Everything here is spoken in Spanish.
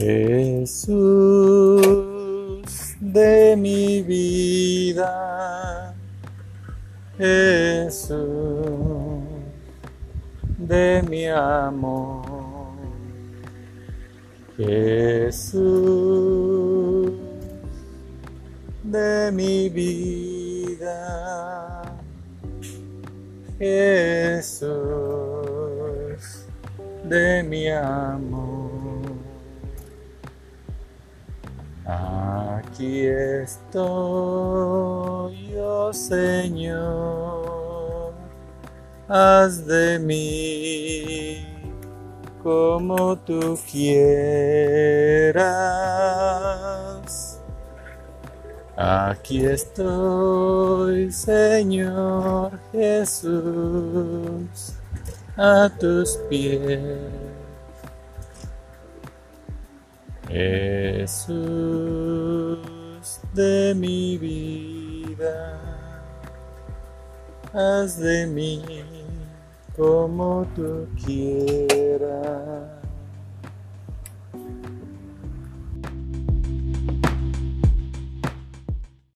Jesús de mi vida, Jesús de mi amor, Jesús de mi vida, Jesús de mi amor. Aquí estoy, oh Señor, haz de mí como tú quieras. Aquí estoy, Señor Jesús, a tus pies. Jesús de mi vida, haz de mí como tú quieras.